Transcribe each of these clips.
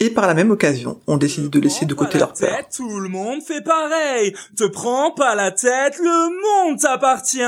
Et par la même occasion, on décide de laisser de côté leur peur. Tout le monde fait pareil. Te prends pas la tête, le monde t'appartient.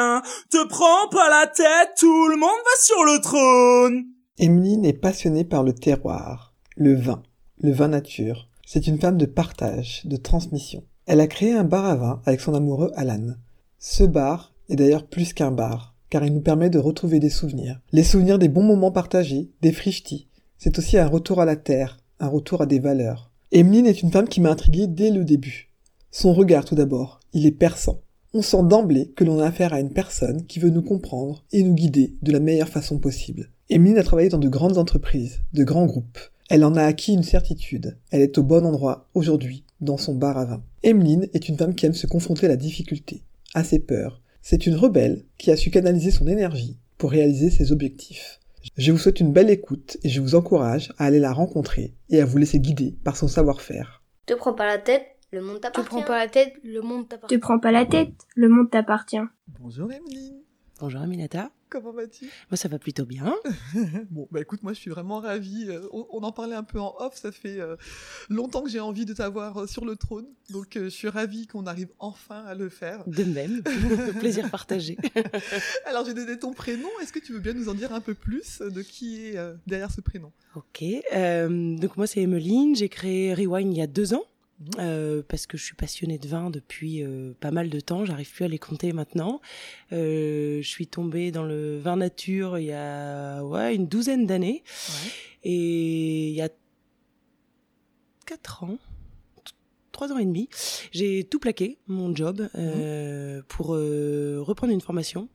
Te prends pas la tête, tout le monde va sur le trône. Emeline est passionnée par le terroir, le vin, le vin nature. C'est une femme de partage, de transmission. Elle a créé un bar à vin avec son amoureux Alan. Ce bar est d'ailleurs plus qu'un bar, car il nous permet de retrouver des souvenirs. Les souvenirs des bons moments partagés, des frichetis. C'est aussi un retour à la terre, un retour à des valeurs. Emeline est une femme qui m'a intrigué dès le début. Son regard tout d'abord, il est perçant. On sent d'emblée que l'on a affaire à une personne qui veut nous comprendre et nous guider de la meilleure façon possible. Emeline a travaillé dans de grandes entreprises, de grands groupes. Elle en a acquis une certitude. Elle est au bon endroit aujourd'hui, dans son bar à vin. Emeline est une femme qui aime se confronter à la difficulté, à ses peurs. C'est une rebelle qui a su canaliser son énergie pour réaliser ses objectifs. Je vous souhaite une belle écoute et je vous encourage à aller la rencontrer et à vous laisser guider par son savoir-faire. Te prends pas la tête, le monde t'appartient. Te prends pas la tête, le monde t'appartient. Te prends pas la tête, le monde t'appartient. Bonjour Emeline. Bonjour Aminata. Comment vas-tu? Moi ça va plutôt bien. bon bah écoute moi je suis vraiment ravie. Euh, on, on, en parlait un peu en off. Ça fait euh, longtemps que j'ai envie de t'avoir euh, sur le trône. Donc euh, je suis ravie qu'on arrive enfin à le faire. De même. Plaisir partagé. Alors j'ai donné ton prénom. Est-ce que tu veux bien nous en dire un peu plus de qui est derrière ce prénom? Ok. donc moi c'est Emeline. J'ai créé Rewind il y a deux ans. Euh, parce que je suis passionnée de vin depuis euh, pas mal de temps, j'arrive plus à les compter maintenant. Euh, je suis tombée dans le vin nature il y a ouais, une douzaine d'années. Ouais. Et il y a quatre ans, trois ans et demi, j'ai tout plaqué, mon job, mmh. pour reprendre une formation.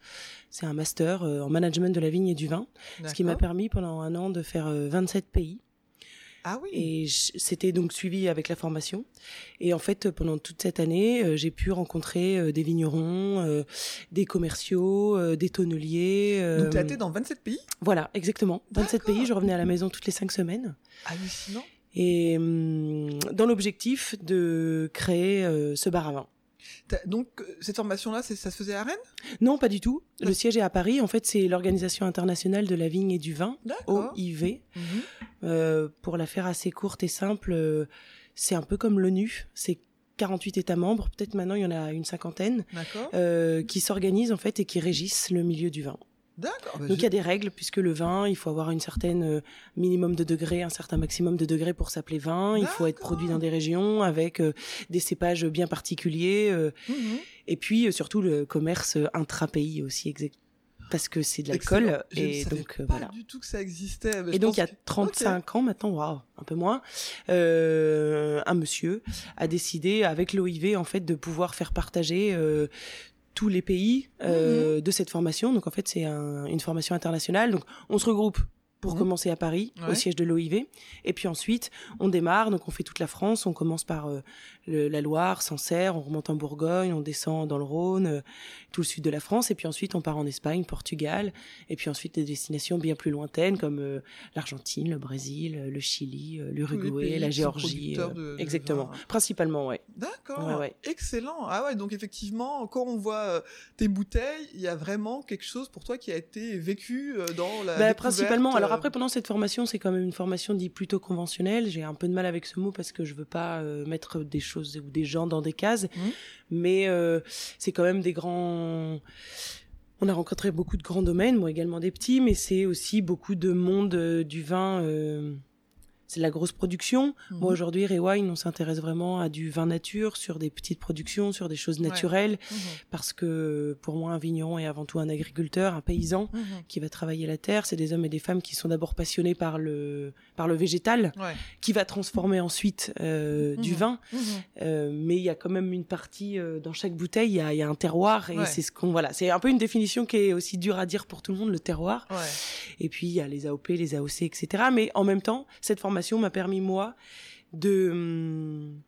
C'est un master en management de la vigne et du vin, ce qui m'a permis pendant un an de faire 27 pays. Ah oui. Et c'était donc suivi avec la formation. Et en fait, pendant toute cette année, euh, j'ai pu rencontrer euh, des vignerons, euh, des commerciaux, euh, des tonneliers. Donc tu as été dans 27 pays? Voilà, exactement. 27 pays, je revenais à la maison toutes les 5 semaines. Hallucinant. Et hum, dans l'objectif de créer ce bar à vin. Donc cette formation-là, ça se faisait à Rennes? Non, pas du tout. Le siège est à Paris. En fait, c'est l'Organisation internationale de la vigne et du vin, OIV. Mmh. Euh, pour la faire assez courte et simple, euh, c'est un peu comme l'ONU. C'est 48 États membres, peut-être maintenant il y en a une cinquantaine, euh, qui s'organisent en fait et qui régissent le milieu du vin. D'accord. Donc il y a des règles puisque le vin, il faut avoir une certaine euh, minimum de degrés, un certain maximum de degrés pour s'appeler vin. Il faut être produit dans des régions avec euh, des cépages bien particuliers. Euh, mmh. Et puis surtout le commerce intra-pays aussi, exact parce que c'est de l'alcool et donc pas voilà. du tout que ça existait. et donc il y a 35 okay. ans maintenant, waouh, un peu moins, euh, un monsieur a décidé avec l'OIV en fait de pouvoir faire partager euh, tous les pays euh, mmh. de cette formation. Donc en fait, c'est un, une formation internationale. Donc on se regroupe pour mmh. commencer à Paris, ouais. au siège de l'OIV. Et puis ensuite, on démarre, donc on fait toute la France. On commence par euh, le, la Loire, Sancerre, on remonte en Bourgogne, on descend dans le Rhône, euh, tout le sud de la France. Et puis ensuite, on part en Espagne, Portugal. Et puis ensuite, des destinations bien plus lointaines comme euh, l'Argentine, le Brésil, le Chili, euh, l'Uruguay, la Géorgie. De, exactement. Principalement, ouais. D'accord. Ouais, ouais. Excellent. Ah ouais, donc effectivement, quand on voit tes bouteilles, il y a vraiment quelque chose pour toi qui a été vécu dans la. Bah, principalement. Alors après, pendant cette formation, c'est quand même une formation dite plutôt conventionnelle. J'ai un peu de mal avec ce mot parce que je veux pas euh, mettre des choses ou des gens dans des cases, mmh. mais euh, c'est quand même des grands. On a rencontré beaucoup de grands domaines, moi également des petits, mais c'est aussi beaucoup de monde euh, du vin. C'est de la grosse production. Mmh. Moi aujourd'hui, Rewind, on s'intéresse vraiment à du vin nature, sur des petites productions, sur des choses naturelles, ouais. mmh. parce que pour moi, un vigneron est avant tout un agriculteur, un paysan mmh. qui va travailler la terre. C'est des hommes et des femmes qui sont d'abord passionnés par le par le végétal, ouais. qui va transformer ensuite euh, du vin. Euh, mais il y a quand même une partie euh, dans chaque bouteille, il y a, y a, un terroir et ouais. c'est ce qu'on voilà. C'est un peu une définition qui est aussi dure à dire pour tout le monde, le terroir. Et puis il y a les AOP, les AOC, etc. Mais en même temps, cette formation m'a permis moi de hum,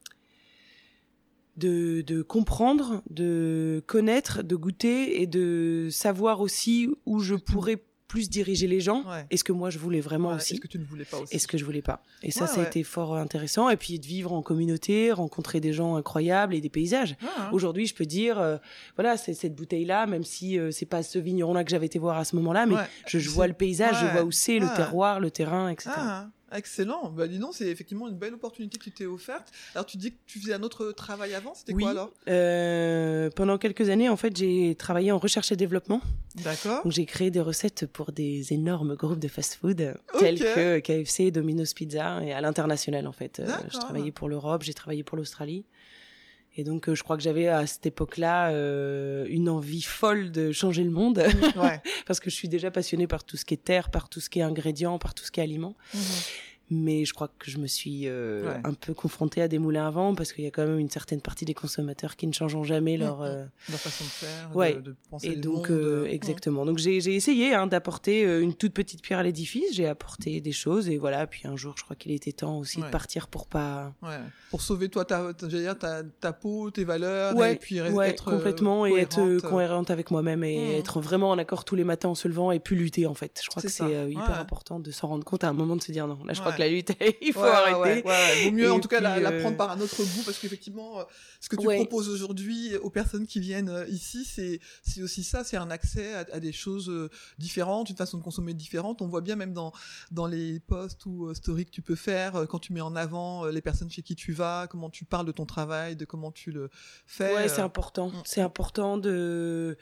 de, de comprendre, de connaître, de goûter et de savoir aussi où je pourrais plus diriger les gens. Ouais. Est-ce que moi je voulais vraiment Ouais, aussi Est-ce que tu ne voulais pas aussi Est-ce que je voulais pas? Et ça, Ouais, ça a été fort intéressant. Et puis de vivre en communauté, rencontrer des gens incroyables et des paysages. Ah, Aujourd'hui, je peux dire, euh, voilà, c'est cette bouteille-là, même si euh, c'est pas ce vigneron-là que j'avais été voir à ce moment-là, mais je, vois le paysage, je vois où c'est, le terroir, le terrain, etc. Ah, excellent. Bah dis donc, c'est effectivement une belle opportunité que tu t'es offerte. Alors tu dis que tu faisais un autre travail avant, c'était oui. quoi alors? euh, pendant quelques années, en fait, j'ai travaillé en recherche et développement. D'accord. Donc j'ai créé des recettes pour des énormes groupes de fast-food tels que KFC, Domino's Pizza et à l'international en fait. Euh, j'ai travaillé pour l'Europe, j'ai travaillé pour l'Australie. Et donc euh, je crois que j'avais à cette époque-là euh, une envie folle de changer le monde Ouais. parce que je suis déjà passionnée par tout ce qui est terre, par tout ce qui est ingrédients, par tout ce qui est aliments. Mais je crois que je me suis euh, Ouais. un peu confrontée à des moulins à vent parce qu'il y a quand même une certaine partie des consommateurs qui ne changeront jamais leur euh, La façon de faire, Ouais. de, de penser et donc euh, exactement. Donc j'ai j'ai essayé hein, d'apporter une toute petite pierre à l'édifice. J'ai apporté des choses et voilà. Puis un jour, je crois qu'il était temps aussi Ouais. de partir pour pas. Pour sauver toi ta, ta, peau, tes valeurs, Ouais, et puis être complètement et être cohérente. avec moi-même et Mhm. être vraiment en accord tous les matins en se levant et plus lutter en fait. Je crois que c'est hyper important de s'en rendre compte à un moment de se dire non. Là, je crois. Que la lutte, il faut Ouais, arrêter. Ouais. Vaut mieux Et en tout cas la, euh, prendre par un autre bout parce qu'effectivement, euh, ce que tu proposes aujourd'hui aux personnes qui viennent euh, ici, c'est c'est aussi ça, c'est un accès à, à des choses différentes, une façon de consommer différente. On voit bien même dans dans les posts ou stories que tu peux faire quand tu mets en avant les personnes chez qui tu vas, comment tu parles de ton travail, de comment tu le fais. Ouais, c'est important. Mm. C'est important de.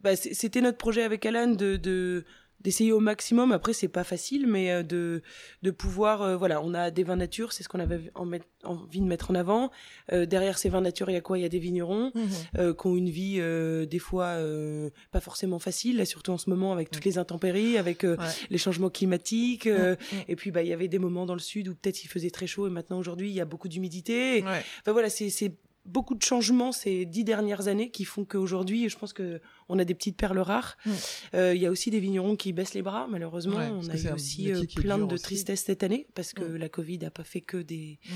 Bah, c'était notre projet avec Alan de de d'essayer au maximum. Après, c'est pas facile, mais euh, de de pouvoir. euh, voilà, on a des vins nature, c'est ce qu'on avait en envie de mettre en avant. Euh, derrière ces vins nature, il y a quoi? Il y a des vignerons mhm. euh, qui ont une vie euh, des fois euh, pas forcément facile, là, surtout en ce moment avec toutes les intempéries, avec euh, Ouais. les changements climatiques. euh, Mm, mm. Et puis, bah, il y avait des moments dans le sud où peut-être il faisait très chaud, et maintenant aujourd'hui, il y a beaucoup d'humidité. Ouais. Enfin voilà, c'est beaucoup de changements ces dix dernières années qui font qu'aujourd'hui, je pense que on a des petites perles rares. Mm. Euh, Il y a aussi des vignerons qui baissent les bras, malheureusement. Ouais, on a eu aussi euh, plein de tristesse cette année parce que Mm. la Covid a pas fait que des Mm.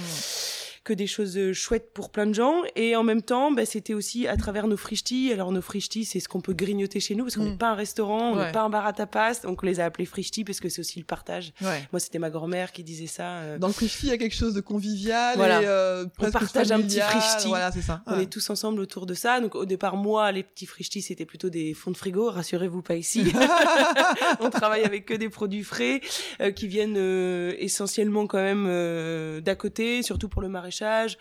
Que des choses euh, chouettes pour plein de gens. Et en même temps, bah, c'était aussi à travers nos frichtis. Alors nos frichtis, c'est ce qu'on peut grignoter chez nous parce qu'on n'est Mm. pas un restaurant, on n'est Ouais. pas un bar à tapas, donc on les a appelés frichtis parce que c'est aussi le partage. Ouais. Moi, c'était ma grand-mère qui disait ça. euh, Dans le frichti, il y a quelque chose de convivial Voilà. et euh, presque partage un petit frichti. Voilà, c'est ça. On Ouais. est tous ensemble autour de ça. Donc au départ, moi, les petits frichtis, c'était plutôt des fonds de frigo. Rassurez-vous pas ici. on travaille avec que des produits frais euh, qui viennent euh, essentiellement quand même euh, d'à côté, surtout pour le maraîchage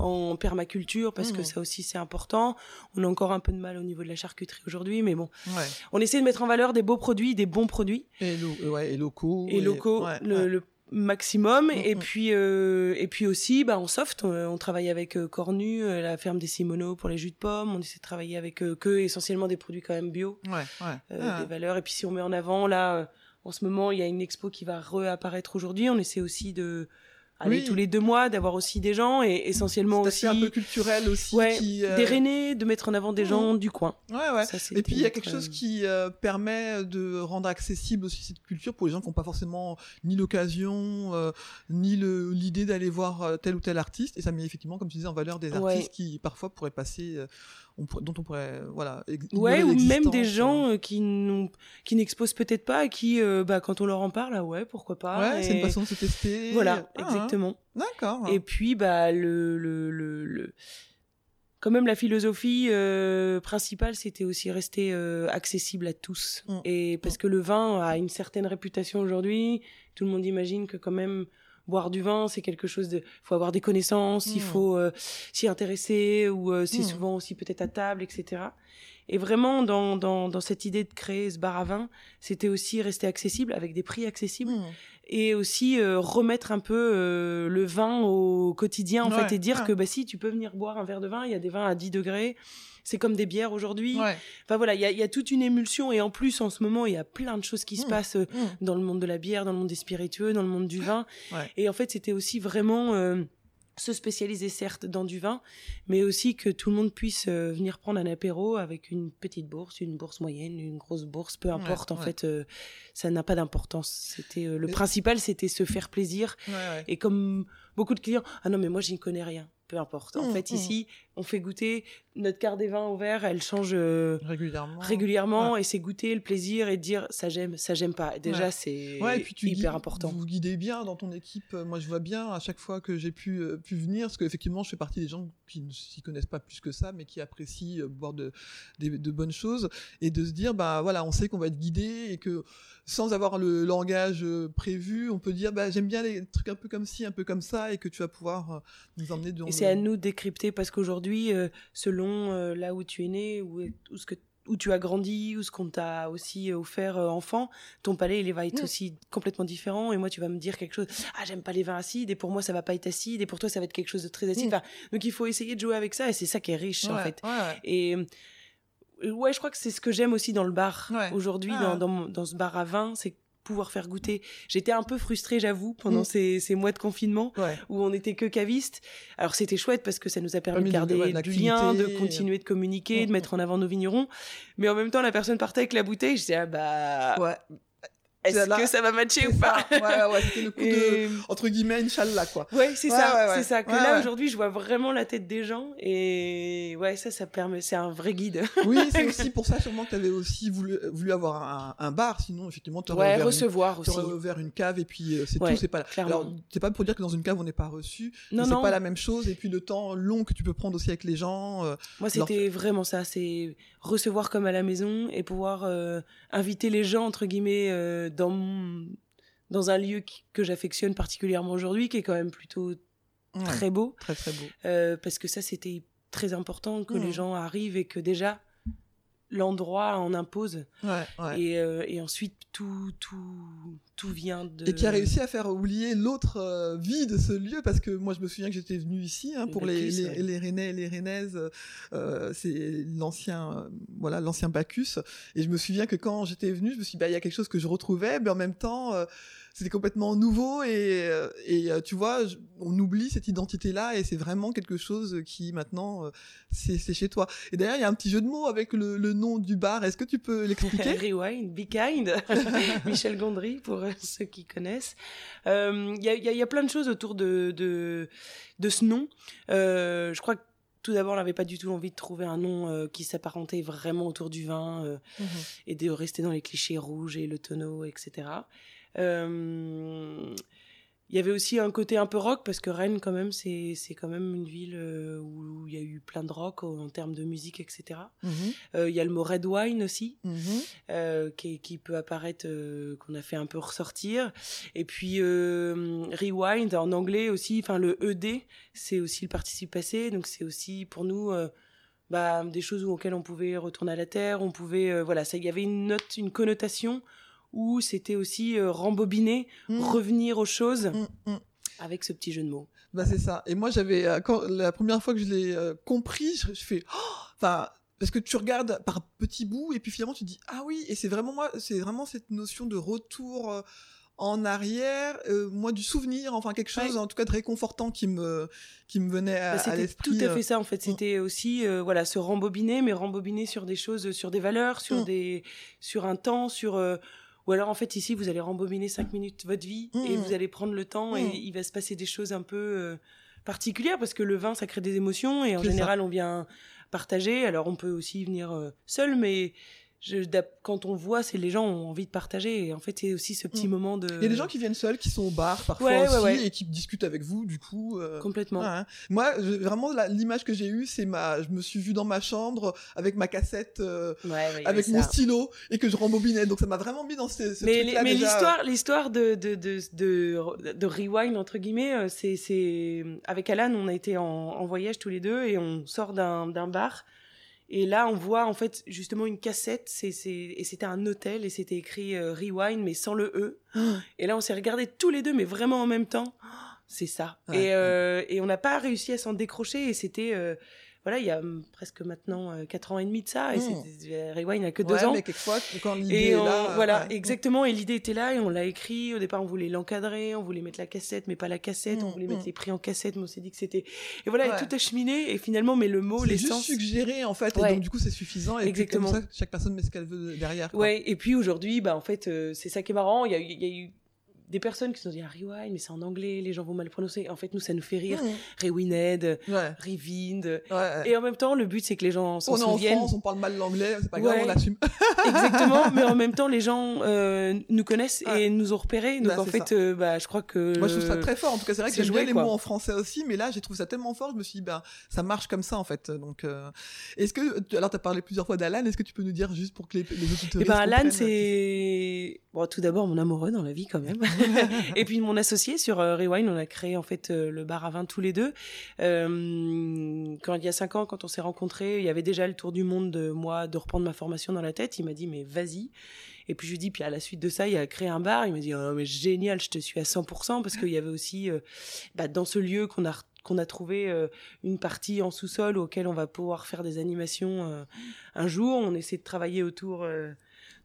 en permaculture parce que Mhm. ça aussi c'est important. On a encore un peu de mal au niveau de la charcuterie aujourd'hui, mais bon, Ouais. on essaie de mettre en valeur des beaux produits, des bons produits Et, lo- euh, ouais, et locaux. et locaux ouais, le, maximum Mm, et mm. puis euh, et puis aussi bah en soft on, on travaille avec euh, Cornu la ferme des Simoneaux pour les jus de pommes on essaie de travailler avec euh, que essentiellement des produits quand même bio Ah. des valeurs et puis si on met en avant là en ce moment il y a une expo qui va réapparaître aujourd'hui on essaie aussi de aller Oui. tous les deux mois d'avoir aussi des gens et essentiellement aussi un peu culturel aussi. ouais, qui, euh, des Rennais, de mettre en avant des gens du coin Ouais, ouais. Ça, Et puis il y a quelque chose euh, qui euh, permet de rendre accessible aussi cette culture pour les gens qui n'ont pas forcément ni l'occasion euh, ni le l'idée d'aller voir euh, tel ou tel artiste et ça met effectivement comme tu disais en valeur des Ouais. artistes qui parfois pourraient passer euh, on dont on pourrait euh, voilà Ouais, ou même des euh. gens euh, qui n'ont, qui n'exposent peut-être pas et qui, euh, bah, quand on leur en parle, ah ouais, pourquoi pas. ouais c'est une façon de se tester Voilà, Ah, exactement. d'accord Et puis, bah, le, le, le, le- quand même, la philosophie euh, principale, c'était aussi rester euh, accessible à tous. Mm. Et parce que le vin a une certaine réputation aujourd'hui, tout le monde imagine que quand même boire du vin, c'est quelque chose de, faut avoir des connaissances, il Mm. faut euh, s'y intéresser ou euh, c'est Mm. souvent aussi peut-être à table, etc. Et vraiment, dans, dans, dans cette idée de créer ce bar à vin, c'était aussi rester accessible avec des prix accessibles Hmm. et aussi euh, remettre un peu euh, le vin au quotidien en Ouais, fait et dire ouais. que bah si tu peux venir boire un verre de vin il y a des vins à 10 degrés c'est comme des bières aujourd'hui ouais enfin voilà il y a, il y a toute une émulsion et en plus en ce moment il y a plein de choses qui se Mm. passent euh, Hmm. dans le monde de la bière dans le monde des spiritueux dans le monde du vin Ouais. et en fait c'était aussi vraiment euh, se spécialiser certes dans du vin, mais aussi que tout le monde puisse euh, venir prendre un apéro avec une petite bourse, une bourse moyenne, une grosse bourse, peu importe. en ouais. fait, euh, ça n'a pas d'importance. C'était euh, le principal, c'était se faire plaisir. ouais. Et comme beaucoup de clients, ah non mais moi j'y connais rien. Peu importe. En Mmh, fait, mmh. ici, on fait goûter notre carte des vins au verre, elle change euh, régulièrement. régulièrement et c'est goûter le plaisir et dire ça j'aime, ça j'aime pas. Déjà, Ouais. c'est Ouais, et puis tu hyper guides- important. Vous guidez bien dans ton équipe. Euh, Moi, je vois bien à chaque fois que j'ai pu euh, pu venir, parce qu'effectivement, je fais partie des gens qui ne s'y connaissent pas plus que ça, mais qui apprécient euh, boire de, des- de bonnes choses et de se dire, bah voilà, on sait qu'on va être guidé et que sans avoir le langage prévu, on peut dire, bah j'aime bien les trucs un peu comme ci, un peu comme ça, et que tu vas pouvoir euh, nous emmener dans. C'est à nous de décrypter parce qu'aujourd'hui, euh, selon euh, là où tu es né, où, où ce que où tu as grandi, ou ce qu'on t'a aussi euh, offert enfant, ton palais il va être Mm. aussi complètement différent. Et moi, tu vas me dire quelque chose. Ah, j'aime pas les vins acides. Et pour moi, ça va pas être acide. Et pour toi, ça va être quelque chose de très acide. Mm. Enfin, donc il faut essayer de jouer avec ça. Et c'est ça qui est riche en fait. ouais, ouais. Et ouais, je crois que c'est ce que j'aime aussi dans le bar aujourd'hui, Ah. dans, dans, dans ce bar à vin, c'est pouvoir faire goûter. J'étais un peu frustrée, j'avoue, pendant Mm. ces, ces mois de confinement Ouais. où on était que cavistes. Alors c'était chouette parce que ça nous a permis Permis de de- garder ouais, de du lien, de continuer de communiquer, de Mm. mettre en avant nos vignerons. Mais en même temps, la personne partait avec la bouteille. Je disais, ah bah, Ouais. Est-ce que ça va matcher ou pas ça. Ouais, ouais, c'était le coup de entre guillemets Inch'Allah quoi. Ouais, c'est Ouais, ça, ouais, c'est ça. Que là aujourd'hui, je vois vraiment la tête des gens et ouais, ça, ça permet, c'est un vrai guide. Oui, c'est aussi pour ça sûrement que tu avais aussi voulu, voulu avoir un, un bar, sinon effectivement tu Ouais, ouvert, recevoir une, aussi. t'aurais ouvert une cave et puis euh, c'est tout, c'est pas. clairement. Alors c'est pas pour dire que dans une cave on n'est pas reçu, Non, c'est pas la même chose et puis le temps long que tu peux prendre aussi avec les gens. euh, Moi, leur c'était vraiment ça, c'est recevoir comme à la maison et pouvoir euh, inviter les gens entre guillemets euh, dans mon- dans un lieu qui- que j'affectionne particulièrement aujourd'hui, qui est quand même plutôt ouais, très beau, très très beau. euh, parce que ça, c'était très important que les gens arrivent et que déjà l'endroit en impose Ouais, ouais. et, euh, et ensuite tout tout tout vient de Et qui a réussi à faire oublier l'autre euh, vie de ce lieu parce que moi je me souviens que j'étais venu ici hein, pour les, Bacchus, les, ouais. les Rennais et les Rennaises euh, c'est l'ancien voilà l'ancien Bacchus et je me souviens que quand j'étais venu je me suis dit bah il y a quelque chose que je retrouvais mais en même temps c'était complètement nouveau et euh, et euh, tu vois on oublie cette identité là et c'est vraiment quelque chose qui maintenant euh, c'est chez toi et d'ailleurs il y a un petit jeu de mots avec le, le nom du bar est-ce que tu peux l'expliquer? Rewind, Be Kind, Michel Gondry pour ceux qui connaissent. Euh, Il y, a, il y a- il y a plein de choses autour de, de, de ce nom. Euh, je crois que tout d'abord, on n'avait pas du tout envie de trouver un nom euh, qui s'apparentait vraiment autour du vin euh, et de rester dans les clichés rouges et le tonneau, etc. Euh, il y avait aussi un côté un peu rock parce que Rennes, quand même, c'est c'est quand même une ville euh, où il y a eu plein de rock en, termes de musique, etc. Mhm, Euh, Il y a le mot red wine aussi mhm. euh, qui, qui peut apparaître, euh, qu'on a fait un peu ressortir. Et puis rewind en anglais aussi, enfin le ed, c'est aussi le participe passé, donc c'est aussi pour nous bah, des choses auxquelles on pouvait retourner à la terre, on pouvait, voilà, ça, il y avait une note, une connotation où c'était aussi euh, rembobiner, Mhm. revenir aux choses Mm, mm. avec ce petit jeu de mots. Bah c'est ça. Et moi j'avais euh, quand la première fois que je l'ai euh, compris, je, je fais oh enfin parce que tu regardes par petits bouts et puis finalement tu dis ah oui et c'est vraiment moi c'est vraiment cette notion de retour euh, en arrière, euh, moi du souvenir, enfin quelque chose Ouais. en tout cas de réconfortant qui me qui me venait à, Bah, à l'esprit. tout à fait ça en fait. C'était aussi euh, voilà se rembobiner, mais rembobiner sur des choses, sur des valeurs, sur des, sur un temps, sur euh, ou alors en fait ici vous allez rembobiner cinq minutes votre vie et vous allez prendre le temps et Mm. il va se passer des choses un peu euh, particulières parce que le vin ça crée des émotions et en ça. général on vient partager. Alors on peut aussi venir euh, seul, mais je, quand on voit, c'est les gens ont envie de partager. Et en fait, c'est aussi ce petit Mm. moment de. Il y a des gens qui viennent seuls, qui sont au bar parfois Ouais, aussi ouais. et qui discutent avec vous du coup. euh, complètement. Hein. Moi, je- vraiment, l'image que j'ai eue, c'est ma, je me suis vu dans ma chambre avec ma cassette, euh, avec mon ça. stylo et que je rembobinais. Donc ça m'a vraiment mis dans ce, ce mais l'histoire l'histoire de de de de, de rewind entre guillemets euh, c'est c'est avec Alan on a été en, en voyage tous les deux et on sort d'un d'un bar et là on voit en fait justement une cassette. C'est c'est et c'était un hôtel et c'était écrit euh, rewind mais sans le e. Et là on s'est regardé tous les deux mais vraiment en même temps. C'est ça. Ouais, et euh, et on n'a pas réussi à s'en décrocher et c'était euh, voilà il y a hum, presque maintenant euh, quatre ans et demi de ça et Mm. euh, rewind a que deux Ouais, ans mais quelquefois, quand l'idée et est on- là, voilà, ouais. exactement. Et l'idée était là et on l'a écrit. Au départ, on voulait l'encadrer, on voulait mettre la cassette, mais pas la cassette. on Mm, voulait mettre les prix en cassette, mais on s'est dit que c'était. Et voilà, et Ouais. tout a cheminé. Et finalement, mais le mot, C'est juste l'essence. suggéré en fait, et donc du coup c'est suffisant. Et puis, Exactement. comme ça, chaque personne met ce qu'elle veut derrière. quoi. Ouais. Et puis aujourd'hui, bah en fait, euh, c'est ça qui est marrant. Il y a, eu- il y a eu des personnes qui se sont dit ah, rewind mais c'est en anglais les gens vont mal prononcer. En fait nous ça nous fait rire. Mmh. Rewined ouais. Rewind. Et en même temps le but c'est que les gens s'en souviennent on est en France on parle mal l'anglais c'est pas grave on l'assume. Exactement mais en même temps les gens euh, nous connaissent et nous ont repérés. Donc bah, en fait euh, bah je crois que moi je trouve ça très fort. En tout cas c'est vrai que j'aime bien les mots en français aussi mais là j'ai trouvé ça tellement fort je me suis dit bah ça marche comme ça en fait. Donc euh... est-ce que alors t'as parlé plusieurs fois d'Alan est-ce que tu peux nous dire juste pour que les, les auditeurs et ben Alan c'est bon tout d'abord mon amoureux dans la vie quand même et puis mon associé sur euh, Rewind, on a créé en fait euh, le bar à vin tous les deux. Euh, quand il y a cinq ans, quand on s'est rencontrés, il y avait déjà le tour du monde de moi de reprendre ma formation dans la tête. Il m'a dit mais vas-y. Et puis je lui dis puis à la suite de ça, il a créé un bar. Il m'a dit oh, mais génial, je te suis à 100% parce qu'il y avait aussi bah, dans ce lieu qu'on a qu'on a trouvé une partie en sous-sol auquel on va pouvoir faire des animations un jour. On essaie de travailler autour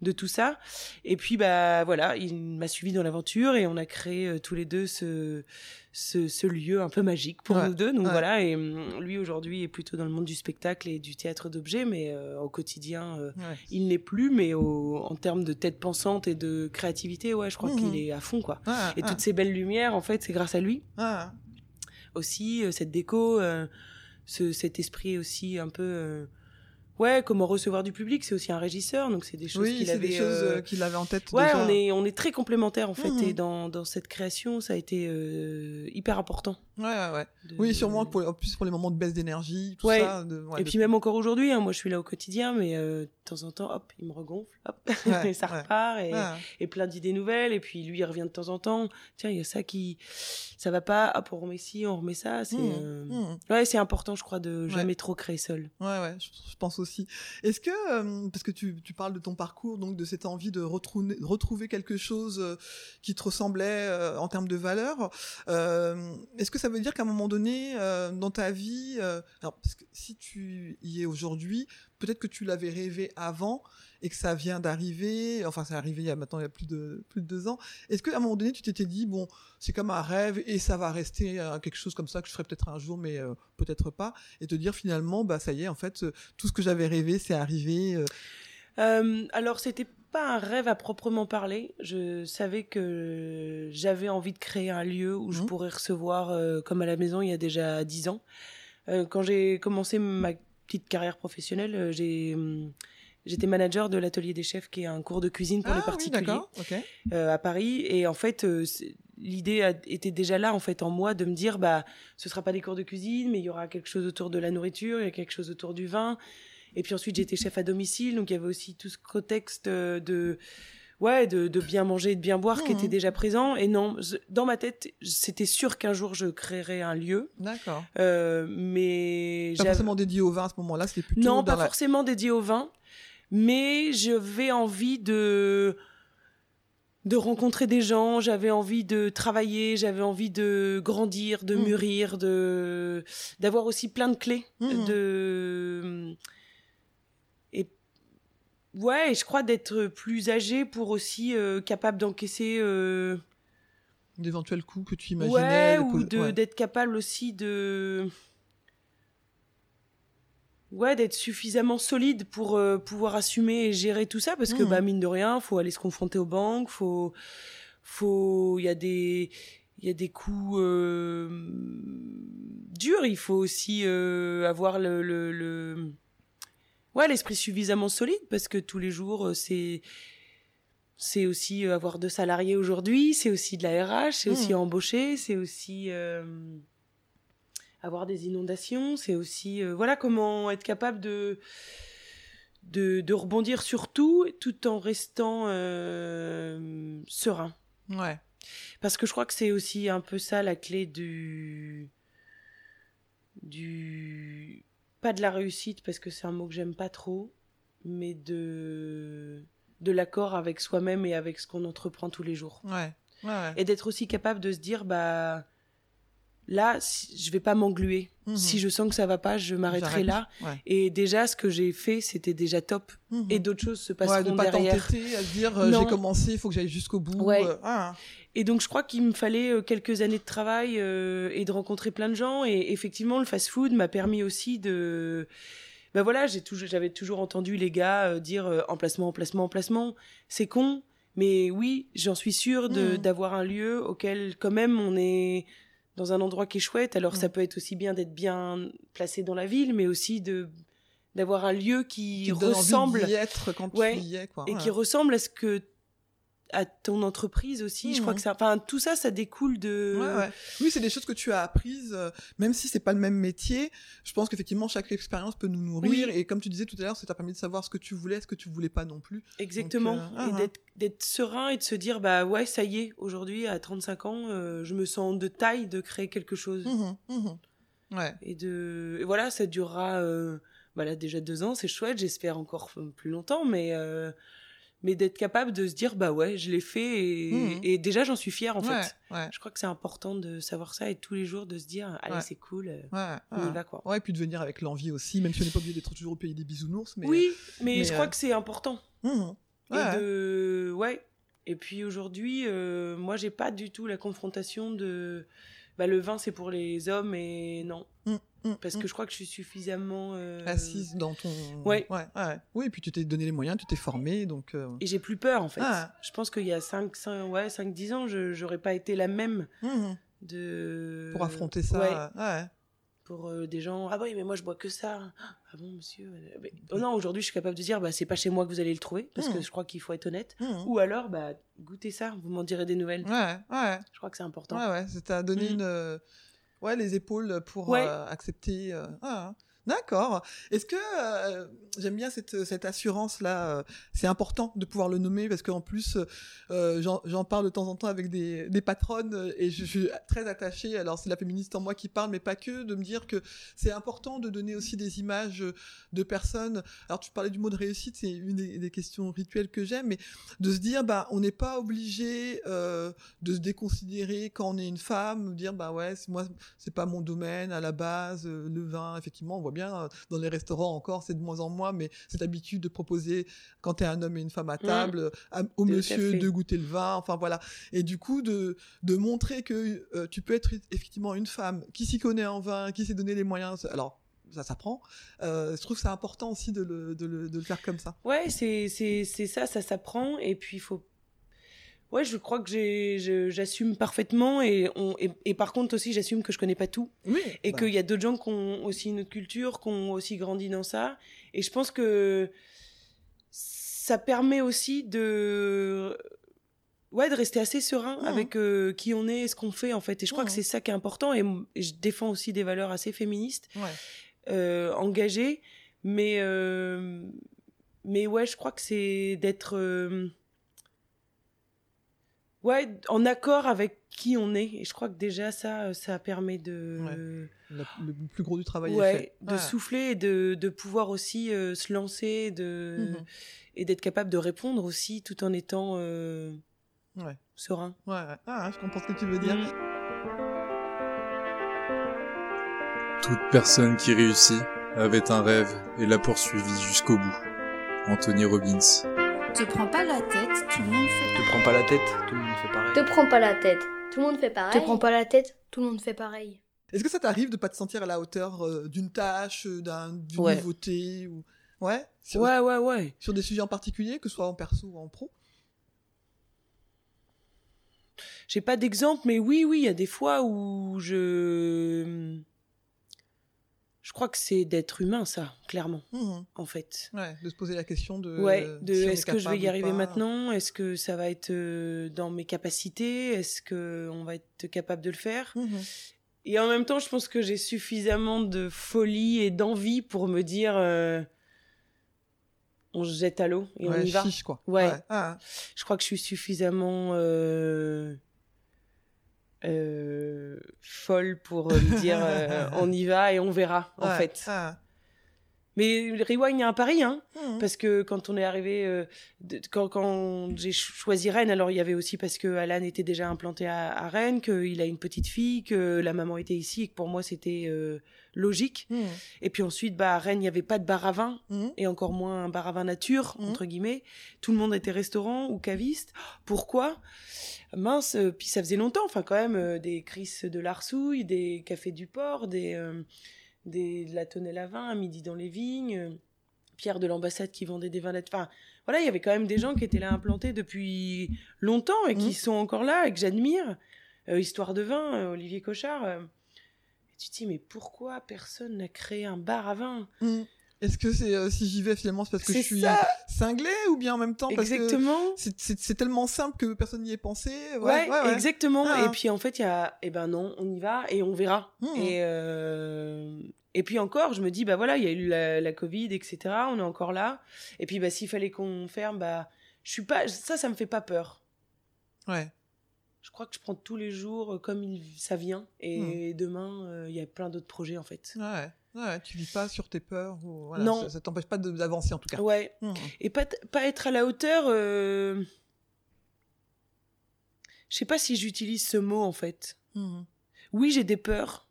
de tout ça. Et puis bah voilà, il m'a suivi dans l'aventure et on a créé euh, tous les deux ce, ce, lieu un peu magique pour nous deux. Donc voilà, et hum, lui aujourd'hui est plutôt dans le monde du spectacle et du théâtre d'objets, mais euh, au quotidien euh, il n'est plus. Mais en termes de tête pensante et de créativité, ouais, je crois qu'il mmh. est à fond quoi. et toutes ces belles lumières, en fait, c'est grâce à lui. Aussi cette déco, ce, cet esprit aussi un peu Ouais, comment recevoir du public, c'est aussi un régisseur, donc c'est des choses qu'il avait, des choses euh, qu'il avait en tête. Ouais, on est on est très complémentaires en fait, mmh. et dans dans cette création, ça a été euh, hyper important. Ouais, ouais. Oui, sûrement pour en plus pour les moments de baisse d'énergie, tout ça. De, ouais, et puis même encore aujourd'hui, hein, moi je suis là au quotidien, mais euh, de temps en temps, hop, il me regonfle, hop, et ça repart, et, et plein d'idées nouvelles, et puis lui il revient de temps en temps. Tiens, il y a ça qui, ça va pas, hop, on remet ci, on remet ça. C'est, mmh. euh, mmh. ouais, c'est important, je crois, de jamais trop créer seul. Ouais, ouais, je, je pense aussi. Est-ce que, euh, parce que tu, tu parles de ton parcours, donc de cette envie de retrouver, retrouver quelque chose euh, qui te ressemblait euh, en termes de valeur, est-ce que ça veut dire qu'à un moment donné dans ta vie, que si tu y es aujourd'hui, peut-être que tu l'avais rêvé avant et que ça vient d'arriver, enfin c'est arrivé il y a maintenant il y a plus de plus de deux ans. Est-ce qu'à un moment donné tu t'étais dit bon c'est comme un rêve et ça va rester euh, quelque chose comme ça que je ferai peut-être un jour mais euh, peut-être pas et te dire finalement bah ça y est en fait tout ce que j'avais rêvé c'est arrivé. Euh. euh alors c'était pas un rêve à proprement parler. Je savais que j'avais envie de créer un lieu où je mmh. pourrais recevoir comme à la maison il y a déjà dix ans. quand j'ai commencé ma petite carrière professionnelle, euh, j'ai hum, J'étais manager de l'atelier des chefs, qui est un cours de cuisine pour ah les particuliers oui, euh, à Paris. Et en fait, euh, l'idée était déjà là, en fait, en moi, de me dire, bah, ce sera pas des cours de cuisine, mais il y aura quelque chose autour de la nourriture, il y a quelque chose autour du vin. Et puis ensuite, j'étais chef à domicile, donc il y avait aussi tout ce contexte de ouais, de, de bien manger et de bien boire qui était mmh. déjà présent. Et non, dans ma tête, c'était sûr qu'un jour je créerais un lieu. D'accord. Euh, mais pas forcément dédié au vin à ce moment-là, c'était plutôt non, pas forcément dédié au vin, mais j'avais envie de de rencontrer des gens, j'avais envie de travailler, j'avais envie de grandir, de mmh. mûrir, de d'avoir aussi plein de clés, mmh. de Ouais, je crois d'être plus âgé pour aussi euh, capable d'encaisser euh... d'éventuels coups que tu imaginais. Ouais, ou d'être capable aussi de ouais d'être suffisamment solide pour euh, pouvoir assumer et gérer tout ça parce que mmh. bah mine de rien, faut aller se confronter aux banques, faut faut il y a des il y a des coups euh, durs, il faut aussi avoir le, le, le ouais l'esprit suffisamment solide parce que tous les jours euh, c'est c'est aussi euh, avoir deux salariés aujourd'hui c'est aussi de la RH c'est aussi mmh. embaucher c'est aussi euh, avoir des inondations c'est aussi voilà comment être capable de de, de rebondir sur tout tout en restant serein ouais parce que je crois que c'est aussi un peu ça la clé du du pas de la réussite parce que c'est un mot que j'aime pas trop, mais de de l'accord avec soi-même et avec ce qu'on entreprend tous les jours. Ouais. ouais, Et d'être aussi capable de se dire bah là je vais pas m'engluer. Mhm. Si je sens que ça va pas, je m'arrêterai là. Et déjà ce que j'ai fait, c'était déjà top. Mhm. Et d'autres choses se passeront ouais, de pas derrière. à dire euh, j'ai commencé, il faut que j'aille jusqu'au bout. Ouais. Euh, ah. Et donc je crois qu'il me fallait euh, quelques années de travail euh, et de rencontrer plein de gens. Et effectivement, le fast-food m'a permis aussi de ben voilà, j'ai toujours, j'avais toujours entendu les gars euh, dire emplacement, emplacement, emplacement. C'est con, Mais oui, j'en suis sûre de Mhm. d'avoir un lieu auquel, quand même, on est dans un endroit qui est chouette. Alors, ça Mhm. peut être aussi bien d'être bien placé dans la ville, mais aussi de d'avoir un lieu qui, envie ressemble d'y être quand Ouais. tu y es, quoi. et Ouais. qui ressemble à ce que à ton entreprise aussi. Je crois Mhm. que ça, enfin, tout ça, ça découle de. Ouais, ouais. Oui, c'est des choses que tu as apprises, euh, même si c'est pas le même métier. Je pense qu'effectivement, chaque expérience peut nous nourrir. Oui. Et comme tu disais tout à l'heure, ça t'a permis de savoir ce que tu voulais, ce que tu voulais pas non plus. Exactement. Donc, euh, ah, et ah. d'être, d'être serein et de se dire, bah ouais, ça y est, aujourd'hui, à 35 ans, euh, je me sens de taille de créer quelque chose. Mhm, mhm. Ouais. Et de, et voilà, ça durera, bah là, déjà deux ans, c'est chouette, j'espère encore plus longtemps, mais, mais d'être capable de se dire, bah ouais, je l'ai fait et, Mhm. et déjà, j'en suis fière, en ouais, fait. ouais. Je crois que c'est important de savoir ça et tous les jours de se dire, allez, Ouais. c'est cool, euh, Ouais, on y va, quoi. Ouais, et puis de venir avec l'envie aussi, même si on n'est pas obligé d'être toujours au pays des bisounours. Mais... oui, mais, mais, je crois euh, que c'est important. Mhm. Et de ouais et puis aujourd'hui euh, moi j'ai pas du tout la confrontation de bah le vin c'est pour les hommes et non Mm, mm, parce mm. que je crois que je suis suffisamment euh, Assise dans ton. Ouais. ouais, ouais. Oui, et puis tu t'es donné les moyens, tu t'es formé, donc. euh, et j'ai plus peur en fait Ah. je pense qu'il y a 5 5 ouais 5 10 ans je j'aurais pas été la même mhm. de Pour affronter ça. ouais, ouais. pour euh, des gens ah oui mais moi je bois que ça ah bon monsieur Mais- oh non aujourd'hui je suis capable de dire bah c'est pas chez moi que vous allez le trouver parce que je crois qu'il faut être honnête Mhm. ou alors bah goûtez ça vous m'en direz des nouvelles Ouais, ouais. je crois que c'est important Ouais, ouais, ça t'a donné une. Ouais, les épaules pour Ouais. euh, accepter. euh, ah, D'accord. Est-ce que euh, j'aime bien cette, cette assurance là euh, C'est important de pouvoir le nommer parce qu'en plus, euh, j'en parle de temps en temps avec des, patronnes euh, et je, suis très attachée. Alors c'est la féministe en moi qui parle, mais pas que, de me dire que c'est important de donner aussi des images de personnes. Alors tu parlais du mot de réussite, c'est une des, questions rituelles que j'aime, mais de se dire, bah on n'est pas obligé euh, de se déconsidérer quand on est une femme, dire bah ouais, moi, c'est pas mon domaine à la base, euh, le vin, effectivement, on voit bien euh, dans les restaurants encore, c'est de moins en moins, mais cette habitude de proposer quand t'es un homme et une femme à table, euh, au monsieur de goûter le vin, enfin voilà, et du coup de de montrer que euh, tu peux être effectivement une femme qui s'y connaît en vin, qui s'est donné les moyens, alors ça s'apprend. Euh, je trouve que c'est important aussi de le, de le, de le faire comme ça. Ouais, c'est ça, ça s'apprend et puis il faut. Ouais, je crois que j'assume parfaitement et on et, et par contre aussi j'assume que je connais pas tout Oui. et bah, qu'il y a d'autres gens qui ont aussi une autre culture, qui ont aussi grandi dans ça et je pense que ça permet aussi de ouais de rester assez serein Mhm. avec euh, qui on est et ce qu'on fait en fait et je crois que c'est ça qui est important et, je défends aussi des valeurs assez féministes ouais. euh, engagé, mais euh, mais ouais, je crois que c'est d'être ouais en accord avec qui on est. Et je crois que déjà ça, ça permet de Le, le plus gros du travail est ouais, fait. de Ouais. souffler et de de pouvoir aussi euh, se lancer, de Mhm. et d'être capable de répondre aussi tout en étant euh, Ouais. serein. Ouais, ouais. Ah, je comprends ce que tu veux dire. Mhm. Toute personne qui réussit avait un rêve et l'a poursuivi jusqu'au bout. Anthony Robbins. Te prends pas la tête, tout le monde fait. Te prends pas la tête, tout le monde fait pareil. Te prends pas la tête. Tout le monde fait pareil. Te prends pas la tête, tout le monde fait pareil. Est-ce que ça t'arrive de pas te sentir à la hauteur euh, d'une tâche, euh, d'un- d'une Ouais. nouveauté ou... Ouais? Sur, Ouais, ouais, ouais. sur des sujets en particulier, que ce soit en perso ou en pro? J'ai pas d'exemple, mais oui, oui, il y a des fois où je. Je crois que c'est d'être humain, ça, clairement, Mhm. en fait. Ouais, de se poser la question de... ouais, de si est-ce que je vais y arriver maintenant? Est-ce que ça va être euh, dans mes capacités? Est-ce que on va être capable de le faire? Mhm. Et en même temps, je pense que j'ai suffisamment de folie et d'envie pour me dire euh, on se jette à l'eau et Ouais, on y va. chiche, quoi. Ouais. Ah, Je crois que je suis suffisamment euh, euh, folle pour euh, me dire euh, on y va et on verra en ouais. fait. Ah. Mais Rewind, il y a un pari, hein, Mhm. parce que quand on est arrivé, euh, de- quand, quand j'ai ch- choisi Rennes, alors il y avait aussi parce que Alan était déjà implanté à, à Rennes, qu'il a une petite fille, que la maman était ici et que pour moi c'était euh, logique. Mhm. Et puis ensuite, bah, à Rennes, il n'y avait pas de bar à vin Mhm. et encore moins un bar à vin nature, entre guillemets. Tout le monde était restaurant ou caviste. Pourquoi? Mince, euh, puis ça faisait longtemps, enfin quand même, euh, des crises de l'arsouille, des cafés du port, des, des, de la tonnelle à vin à midi dans les vignes. Pierre de l'ambassade qui vendait des vins Enfin, voilà, il y avait quand même des gens qui étaient là implantés depuis longtemps et qui mmh. sont encore là et que j'admire. Euh, Histoire de vin, euh, Olivier Cochard. Euh. Et tu te dis, mais pourquoi personne n'a créé un bar à vin? Mmh. Est-ce que c'est si j'y vais finalement c'est parce que je suis cinglé ou bien en même temps parce exactement. que c'est tellement simple que personne n'y ait pensé? Ouais, exactement ah. et puis en fait il y a eh ben non on y va et on verra mmh. et et puis encore je me dis bah voilà il y a eu la, la Covid etc on est encore là et puis bah s'il fallait qu'on ferme bah je suis pas ça ça me fait pas peur ouais je crois que je prends tous les jours euh, comme il, ça vient. Et hmm. demain, euh, il y a plein d'autres projets, en fait. Ouais. Ouais, tu vis pas sur tes peurs. Ou, non. Ça, t'empêche pas d'avancer, en tout cas. Ouais. Hmm. Et pas, pas être à la hauteur. Euh... Je sais pas si j'utilise ce mot, en fait. Hmm. Oui, j'ai des peurs.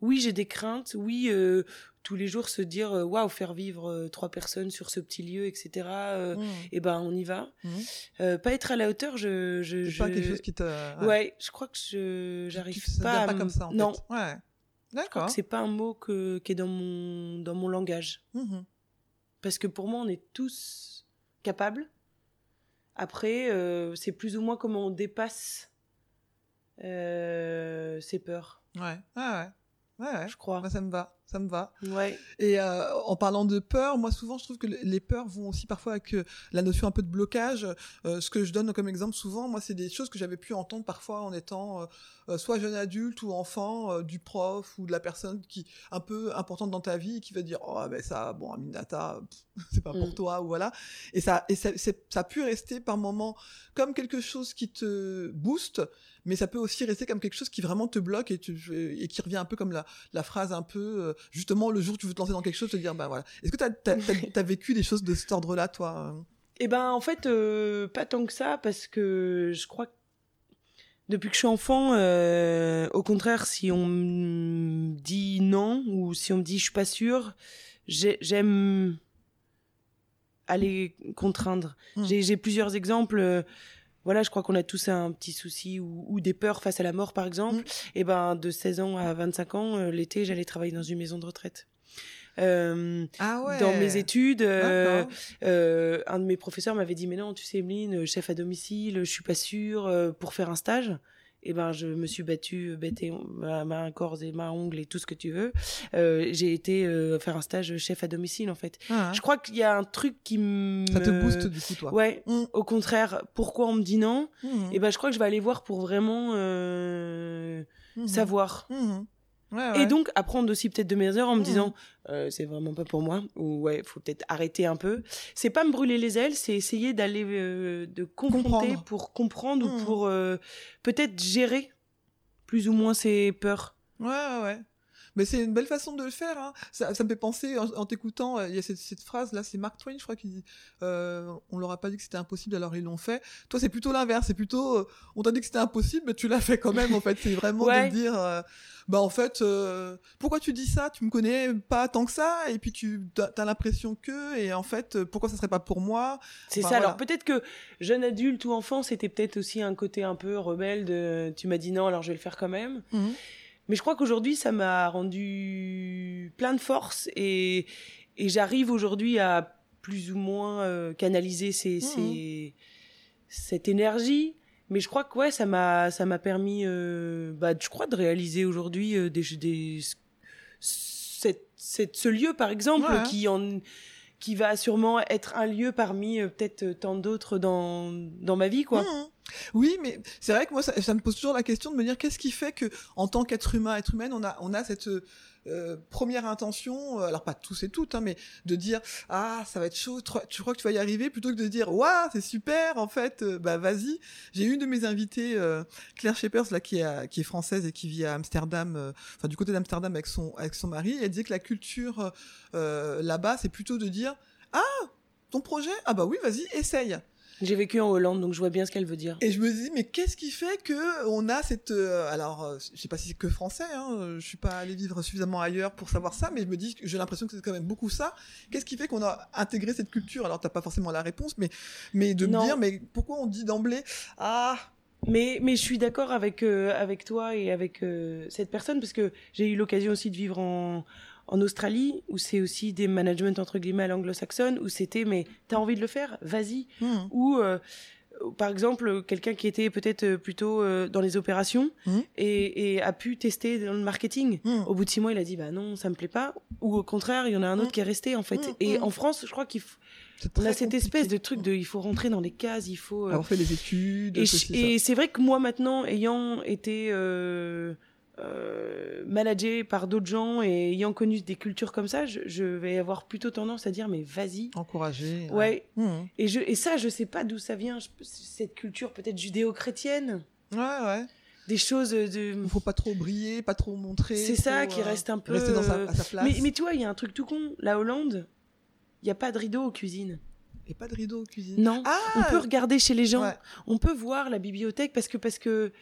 Oui, j'ai des craintes. Oui, euh, tous les jours se dire euh, waouh faire vivre euh, trois personnes sur ce petit lieu etc euh, mmh. et eh ben on y va mmh. pas être à la hauteur je je, je... pas quelque chose qui te ouais, je crois que je j'arrive pas, à... pas comme ça en non fait. ouais d'accord. C'est pas un mot que qui est dans mon dans mon langage. Mmh. parce que pour moi on est tous capables. Après c'est plus ou moins comment on dépasse ses peurs. Ouais. Ouais ouais, je crois. Ça me va ça me va. Ouais. Et euh, en parlant de peur, moi souvent je trouve que les peurs vont aussi parfois avec euh, la notion un peu de blocage. Euh, ce que je donne comme exemple souvent, moi c'est des choses que j'avais pu entendre parfois en étant soit jeune adulte ou enfant, du prof ou de la personne qui un peu importante dans ta vie qui va dire oh ben ça bon Aminata c'est pas pour mm. toi ou voilà. Et ça et ça, ça a pu rester par moments comme quelque chose qui te booste, mais ça peut aussi rester comme quelque chose qui vraiment te bloque et, tu, et qui revient un peu comme la, la phrase un peu justement le jour où tu veux te lancer dans quelque chose, te dire bah voilà. Est-ce que tu as, vécu des choses de cet ordre-là, toi Eh ben en fait, euh, pas tant que ça, parce que je crois que depuis que je suis enfant, euh, au contraire, si on me dit non ou si on me dit je suis pas sûre, j'aime aller contraindre. Hmm. J'ai plusieurs exemples voilà, je crois qu'on a tous un petit souci ou, des peurs face à la mort, par exemple. Mm. Et ben, de 16 ans à 25 ans, euh, l'été, j'allais travailler dans une maison de retraite. Euh, ah ouais. Dans mes études, euh, euh, un de mes professeurs m'avait dit mais non, tu sais, Emeline, chef à domicile, je suis pas sûre pour faire un stage eh ben je me suis battue bête ma main corps et ma ongle et tout ce que tu veux euh, j'ai été euh, faire un stage chef à domicile en fait ah, hein. je crois qu'il y a un truc qui me ça te booste du coup toi ouais mmh. au contraire pourquoi on me dit non? Mmh. et eh ben je crois que je vais aller voir pour vraiment euh, mmh. savoir et donc apprendre aussi peut-être de mes heures en me mmh. disant euh, c'est vraiment pas pour moi ou ouais faut peut-être arrêter un peu c'est pas me brûler les ailes c'est essayer d'aller euh, de confronter pour comprendre ou mmh. pour euh, peut-être gérer plus ou moins ses peurs ouais ouais, ouais. Mais c'est une belle façon de le faire. Hein. Ça, ça me fait penser, en, t'écoutant, il y a cette, cette phrase là, c'est Mark Twain, je crois, qui dit euh, On leur a pas dit que c'était impossible, alors ils l'ont fait. Toi, c'est plutôt l'inverse. C'est plutôt on t'a dit que c'était impossible, mais tu l'as fait quand même. En fait, c'est vraiment de dire bah en fait, euh, pourquoi tu dis ça? Tu me connais pas tant que ça, et puis tu as, l'impression que, et en fait, euh, pourquoi ça serait pas pour moi? C'est ça. Alors peut-être que jeune adulte ou enfant, c'était peut-être aussi un côté un peu rebelle de, tu m'as dit non, alors je vais le faire quand même. Mhm. Mais je crois qu'aujourd'hui, ça m'a rendu plein de force et, et j'arrive aujourd'hui à plus ou moins euh, canaliser ces, mhm. ces, cette énergie mais je crois que ouais ça m'a ça m'a permis euh, bah je crois de réaliser aujourd'hui euh, des des cette, cette ce lieu par exemple qui en qui va sûrement être un lieu parmi euh, peut-être tant d'autres dans dans ma vie quoi. Mmh. Oui, mais c'est vrai que moi ça, me pose toujours la question de me dire qu'est-ce qui fait que en tant qu'être humain, être humaine, on a on a cette euh, première intention, euh, alors pas tous et toutes, hein, mais de dire ah ça va être chaud, tu crois que tu vas y arriver, plutôt que de dire waouh c'est super en fait, euh, bah vas-y. J'ai une de mes invitées, Claire Shepers là qui est qui est française et qui vit à Amsterdam, enfin du côté d'Amsterdam avec son avec son mari, elle disait que la culture là-bas c'est plutôt de dire ah ton projet? Ah bah oui vas-y essaye. J'ai vécu en Hollande, donc je vois bien ce qu'elle veut dire. Et je me dis, mais qu'est-ce qui fait que on a cette, euh, alors, euh, je sais pas si c'est que français, hein, je suis pas allé vivre suffisamment ailleurs pour savoir ça, mais je me dis, j'ai l'impression que c'est quand même beaucoup ça. Qu'est-ce qui fait qu'on a intégré cette culture? Alors, t'as pas forcément la réponse, mais, mais de me dire, mais pourquoi on dit d'emblée, ah, mais mais je suis d'accord avec euh, avec toi et avec cette personne parce que j'ai eu l'occasion aussi de vivre en en Australie, où c'est aussi des management entre guillemets à l'anglo-saxonne, où c'était mais t'as envie de le faire, vas-y. Mmh. Ou euh, par exemple, quelqu'un qui était peut-être euh, plutôt euh, dans les opérations Mmh. et, et a pu tester dans le marketing. Mmh. Au bout de six mois, il a dit bah non, ça me plaît pas. Ou au contraire, il y en a un autre qui est resté en fait. Et en France, je crois qu'il faut- on a cette compliqué. espèce de truc de il faut rentrer dans les cases, il faut. euh, Avoir fait les études. et, et c'est vrai que moi maintenant, ayant été euh, euh, managé par d'autres gens et ayant connu des cultures comme ça, je, je vais avoir plutôt tendance à dire mais vas-y. Encourager. Ouais. Mmh. Et, je, et ça, je sais pas d'où ça vient, je- cette culture peut-être judéo-chrétienne. Ouais, ouais. Des choses de. Il faut pas trop briller, pas trop montrer. C'est ça qui euh, reste un peu. Rester dans sa, euh, à sa place. Mais, mais tu vois, il y a un truc tout con. La Hollande, il n'y a pas de rideau aux cuisines. Et pas de rideau aux cuisines. Non. Ah On peut regarder chez les gens. Ouais. On peut voir la bibliothèque parce que parce que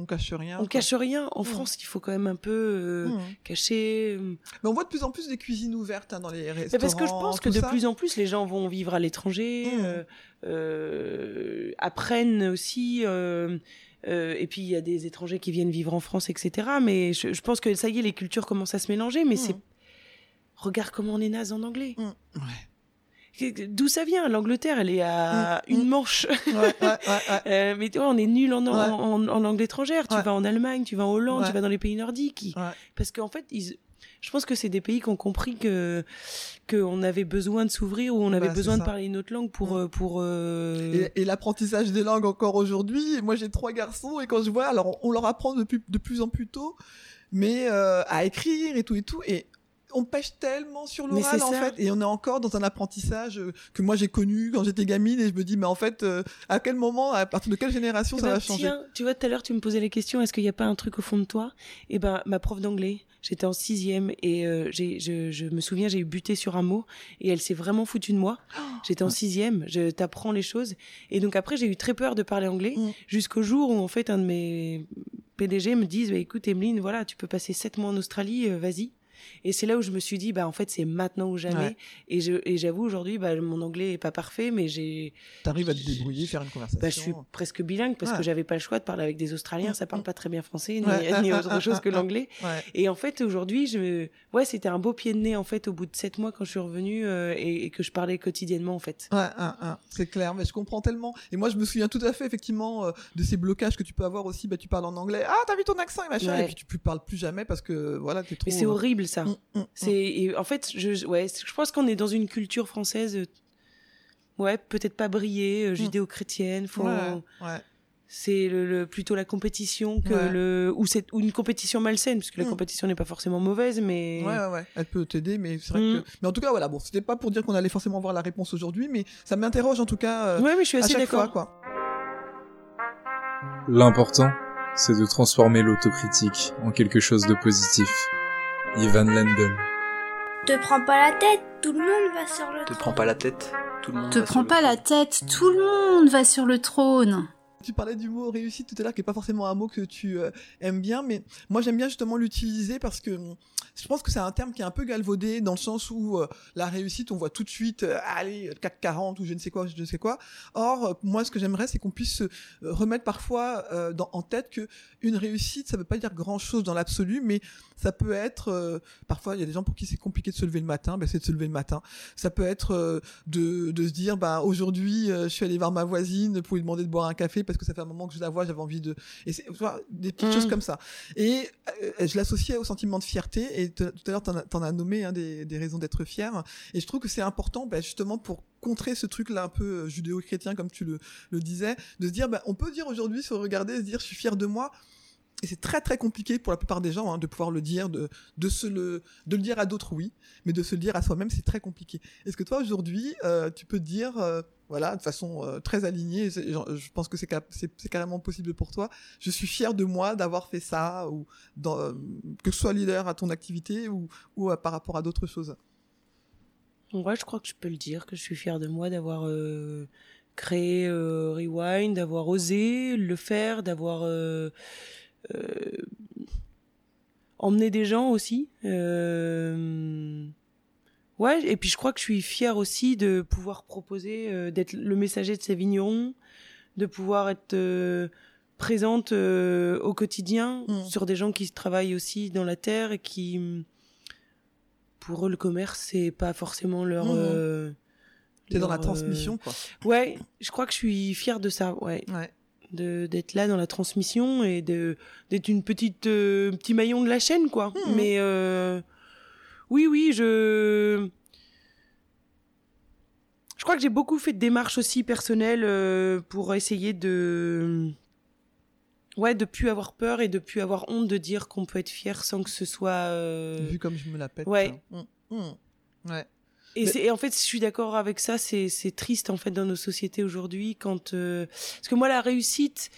On cache rien. on quoi. cache rien. En Mm. France, il faut quand même un peu euh, Mmh. cacher. euh, Mais on voit de plus en plus des cuisines ouvertes hein, dans les Mais restaurants. parce que je pense que de ça. plus en plus les gens vont vivre à l'étranger, Mmh. euh, euh, apprennent aussi. et puis il y a des étrangers qui viennent vivre en France, etc. Mais je, je pense que ça y est, les cultures commencent à se mélanger. Mais c'est regarde comment on est naze en anglais. Ouais. D'où ça vient? L'Angleterre, elle est à Mmh. une manche. Ouais, ouais, ouais. Euh, mais tu vois, on est nul en, en, en, en langue étrangère. Tu vas en Allemagne, tu vas en Hollande, tu vas dans les pays nordiques. Ils-. Parce qu'en fait, ils... je pense que c'est des pays qui ont compris que qu'on avait besoin de s'ouvrir ou on avait Bah, besoin de parler une autre langue pour Mm. euh, pour. euh, Et, et l'apprentissage des langues encore aujourd'hui. Moi, j'ai trois garçons et quand je vois, alors on, leur apprend depuis de plus en plus tôt, mais euh, à écrire et tout et tout. Et on pêche tellement sur l'oral en fait, et on est encore dans un apprentissage euh, que moi j'ai connu quand j'étais gamine et je me dis mais en fait euh, à quel moment, à partir de quelle génération Eh ça ben, va changer tiens, tu vois, tout à l'heure, tu me posais la question est-ce qu'il n'y a pas un truc au fond de toi? Eh ben, ma prof d'anglais, j'étais en sixième et euh, je, je me souviens, j'ai eu buté sur un mot et elle s'est vraiment foutue de moi. J'étais en sixième, je t'apprends les choses et donc après, j'ai eu très peur de parler anglais Mm. jusqu'au jour où en fait un de mes PDG me disent bah, écoute, Emeline, voilà, tu peux passer sept mois en Australie, euh, vas-y. Et c'est là où je me suis dit, bah en fait c'est maintenant ou jamais. Ouais. Et je et j'avoue aujourd'hui, bah mon anglais est pas parfait, mais j'ai T'arrives à te débrouiller, faire une conversation. bah, je suis presque bilingue parce Ouais. que j'avais pas le choix de parler avec des Australiens. Ça parle pas très bien français ni, Ouais. ni autre chose que l'anglais. Et en fait, aujourd'hui, je, ouais, c'était un beau pied de nez en fait au bout de sept mois quand je suis revenue euh, et, et que je parlais quotidiennement en fait. Ouais, un, un, c'est clair, mais je comprends tellement. Et moi, je me souviens tout à fait, effectivement, euh, de ces blocages que tu peux avoir aussi. Bah, tu parles en anglais. Ah, t'as vu ton accent et machin. Et puis tu ne parles plus jamais parce que, voilà, t'es trop. Mais c'est horrible ça. Mm, mm, mm. C'est en fait, je, ouais, je pense qu'on est dans une culture française. euh, Ouais, peut-être pas briller, euh, judéo-chrétienne. Faut, Ouais, ouais. c'est le, le- plutôt la compétition que Ouais. le ou c'est ou une compétition malsaine parce que la compétition n'est pas forcément mauvaise, mais Ouais, ouais, ouais. Elle peut t'aider, mais c'est vrai que. Mais en tout cas, voilà, bon, c'était pas pour dire qu'on allait forcément voir la réponse aujourd'hui, mais ça m'interroge en tout cas. euh, ouais, mais je suis à assez chaque fois, d'accord. quoi. L'important, c'est de transformer l'autocritique en quelque chose de positif. Ivan Lendl. Te prends pas la tête, tout le monde va sur le Te trône. prends pas la tête, tout le monde Te va sur prends le pas la tête, tout le monde va sur le trône. Tu parlais du mot réussite tout à l'heure, qui est pas forcément un mot que tu euh, aimes bien, mais moi j'aime bien justement l'utiliser parce que je pense que c'est un terme qui est un peu galvaudé dans le sens où euh, la réussite, on voit tout de suite, euh, allez, le CAC 40 ou je ne sais quoi, je ne sais quoi. Or, euh, moi ce que j'aimerais, c'est qu'on puisse se remettre parfois en tête que une réussite, ça veut pas dire grand chose dans l'absolu, mais ça peut être, parfois il y a des gens pour qui c'est compliqué de se lever le matin, ben, c'est de se lever le matin. Ça peut être de, de se dire, bah aujourd'hui, je suis allé voir ma voisine pour lui demander de boire un café parce que ça fait un moment que je la vois, j'avais envie de, et c'est des petites Mm. choses comme ça. Et euh, je l'associais au sentiment de fierté. Et tout à l'heure, t'en as, nommé hein, des, des raisons d'être fier. Et je trouve que c'est important, bah, justement, pour contrer ce truc-là un peu euh, judéo-chrétien, comme tu le, le disais, de se dire, bah, on peut dire aujourd'hui, se regarder, se dire, je suis fier de moi. Et c'est très très compliqué pour la plupart des gens hein, de pouvoir le dire, de, de, se le, de le dire à d'autres, oui, mais de se le dire à soi-même, c'est très compliqué. Est-ce que toi aujourd'hui, euh, tu peux te dire, euh, voilà, de façon euh, très alignée, je pense que c'est ca- c'est c'est carrément possible pour toi, je suis fier de moi d'avoir fait ça, ou euh, que ce soit leader à ton activité ou, euh, par rapport à d'autres choses Ouais, je crois que je peux le dire, que je suis fière de moi d'avoir créé Rewind, d'avoir osé le faire, d'avoir emmené des gens aussi. Ouais, et puis je crois que je suis fière aussi de pouvoir proposer, euh, d'être le messager de ces vignerons, de pouvoir être euh, présente euh, au quotidien Mm. sur des gens qui travaillent aussi dans la terre et qui pour eux, le commerce, c'est pas forcément leur. Euh, T'es dans la transmission, euh, quoi. Ouais, je crois que je suis fière de ça, ouais. Ouais. De d'être là dans la transmission et de d'être une petite euh, petit maillon de la chaîne, quoi. Mhm. Mais euh, oui, oui, je. Je crois que j'ai beaucoup fait de démarches aussi personnelles euh, pour essayer de ouais de plus avoir peur et de plus avoir honte de dire qu'on peut être fier sans que ce soit euh, Vu comme je me la pète. ouais. hein. Mm, mm. Ouais. Et, Mais- c'est- et en fait, je suis d'accord avec ça. C'est triste en fait dans nos sociétés aujourd'hui quand euh, parce que moi la réussite,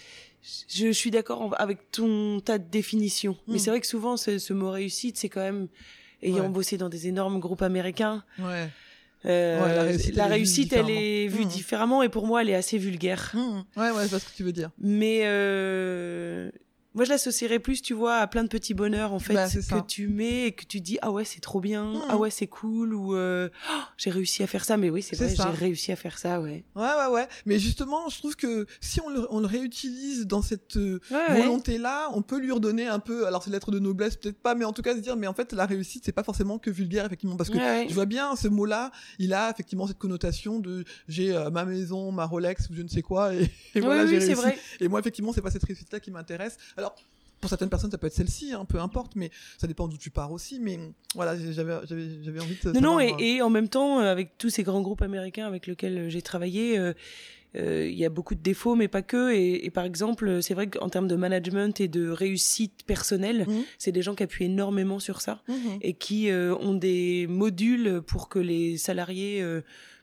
je, je suis d'accord avec ton tas de définitions. Mais Mm. c'est vrai que souvent ce, ce mot réussite, c'est quand même ayant Ouais. bossé dans des énormes groupes américains. Ouais. euh, Ouais, la réussite, elle est vue elle est différemment. vue Mm. différemment et pour moi, elle est assez vulgaire. Mm. Ouais, ouais, je vois ce que tu veux dire. Mais euh, moi, je l'associerais plus, tu vois, à plein de petits bonheurs en fait Bah, que ça. tu mets et que tu dis ah ouais c'est trop bien, Mhm. ah ouais c'est cool ou euh, Oh, j'ai réussi à faire ça. Mais oui, c'est vrai, j'ai réussi à faire ça, ouais. Ouais, ouais, ouais. Mais justement, je trouve que si on le, on le réutilise dans cette euh, ouais. volonté-là, on peut lui redonner un peu, alors c'est lettre de noblesse, peut-être pas, mais en tout cas se dire, mais en fait, la réussite, c'est pas forcément que vulgaire, effectivement, parce que Ouais, je vois bien ce mot-là, il a effectivement cette connotation de j'ai euh, ma maison, ma Rolex ou je ne sais quoi, et, et voilà, j'ai réussi. vrai. Et moi, effectivement, c'est pas cette réussite-là qui m'intéresse. Alors, pour certaines personnes, ça peut être celle-ci, hein, peu importe, mais ça dépend d'où tu pars aussi. Mais voilà, j'avais, envie de. Non, non, et, et en même temps, euh, avec tous ces grands groupes américains avec lesquels euh, j'ai travaillé, euh, euh, il y a beaucoup de défauts, mais pas que. Et, et par exemple, c'est vrai qu'en termes de management et de réussite personnelle, Mhm. c'est des gens qui appuient énormément sur ça Mhm. et qui euh, ont des modules pour que les salariés